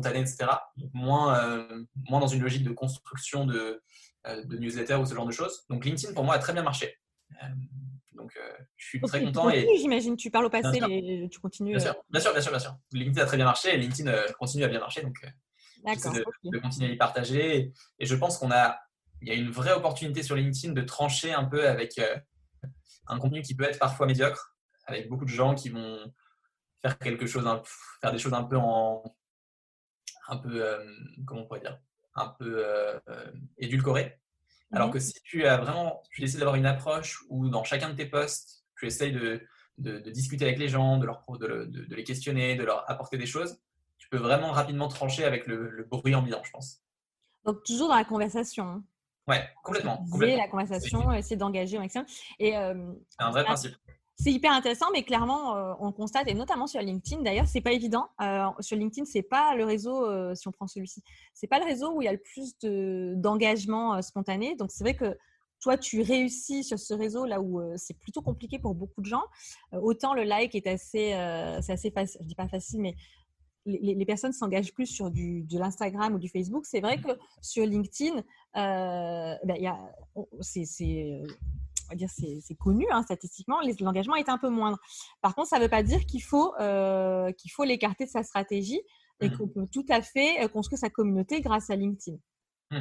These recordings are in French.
etc. moins, moins dans une logique de construction de, de newsletter ou ce genre de choses. Donc LinkedIn pour moi a très bien marché. Donc, je suis très content. Et j'imagine, tu parles au passé, mais tu continues. Bien sûr, bien sûr, bien sûr, bien sûr. LinkedIn a très bien marché et LinkedIn continue à bien marcher. Donc, de, de, continuer à y partager. Et je pense qu'on a, il y a une vraie opportunité sur LinkedIn de trancher un peu avec un contenu qui peut être parfois médiocre, avec beaucoup de gens qui vont faire quelque chose, faire des choses un peu en, un peu, comment on pourrait dire, un peu édulcorées. Alors que mhm. si tu as vraiment, tu essaies d'avoir une approche où dans chacun de tes posts, tu essayes de, de, discuter avec les gens, de, leur, de, de, les questionner, de leur apporter des choses, tu peux vraiment rapidement trancher avec le, le bruit ambiant, je pense. Donc toujours dans la conversation. Ouais, complètement. complètement. la conversation, essayer d'engager au maximum. Et euh, c'est un vrai principe. C'est hyper intéressant, mais clairement, euh, on constate, et notamment sur LinkedIn, d'ailleurs, c'est pas évident. Euh, sur LinkedIn, c'est pas le réseau, euh, si on prend celui-ci, c'est pas le réseau où il y a le plus d'engagement spontané. Donc, c'est vrai que toi, tu réussis sur ce réseau là où c'est plutôt compliqué pour beaucoup de gens. autant le like est assez, c'est assez facile, je dis pas facile, mais les, personnes s'engagent plus sur du, de l'Instagram ou du Facebook. C'est vrai mmh. que sur LinkedIn, ben, c'est on va dire c'est connu hein, statistiquement, l'engagement est un peu moindre. Par contre, ça ne veut pas dire qu'il faut euh, qu'il faut l'écarter de sa stratégie et mmh. qu'on peut tout à fait euh, construire sa communauté grâce à LinkedIn. Mmh.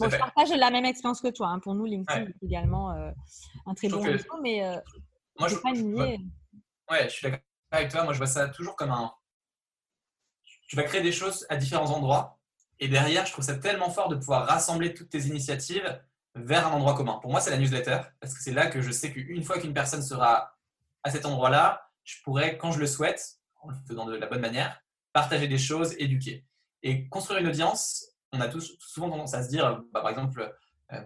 je partage la même expérience que toi. Hein. Pour nous, LinkedIn est également euh, un très bon réseau, mais moi, je, pas nier. Ouais, je suis d'accord avec toi. Moi, je vois ça toujours comme un. Tu vas créer des choses à différents endroits. Et derrière, je trouve ça tellement fort de pouvoir rassembler toutes tes initiatives vers un endroit commun. Pour moi, c'est la newsletter, parce que c'est là que je sais qu'une fois qu'une personne sera à cet endroit-là, je pourrais, quand je le souhaite, en le faisant de la bonne manière, partager des choses, éduquer. Et construire une audience, on a tous, souvent tendance à se dire, bah, par exemple, euh,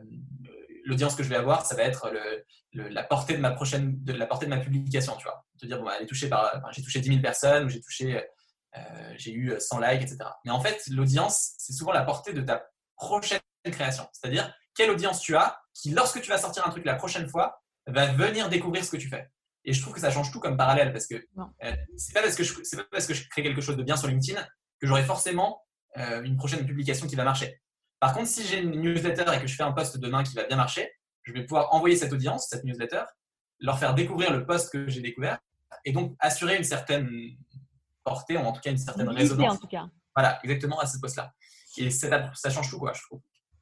l'audience que je vais avoir, ça va être la portée de ma prochaine, de la portée de ma publication, tu vois. Te dire, bon, bah, elle est touchée par, j'ai touché 10 000 personnes, ou j'ai touché, euh, j'ai eu 100 likes, etc. Mais en fait, l'audience, c'est souvent la portée de ta prochaine création. C'est-à-dire, quelle audience tu as qui, lorsque tu vas sortir un truc la prochaine fois, va venir découvrir ce que tu fais. Et je trouve que ça change tout comme parallèle parce que euh, c'est pas parce que je pas parce que je crée quelque chose de bien sur LinkedIn que j'aurai forcément euh, une prochaine publication qui va marcher. Par contre, si j'ai une newsletter et que je fais un post demain qui va bien marcher, je vais pouvoir envoyer cette audience, cette newsletter, leur faire découvrir le post que j'ai découvert et donc assurer une certaine portée ou en tout cas une certaine résonance. En tout cas. Voilà, exactement à ce post-là. Et ça, ça change tout, quoi, je trouve.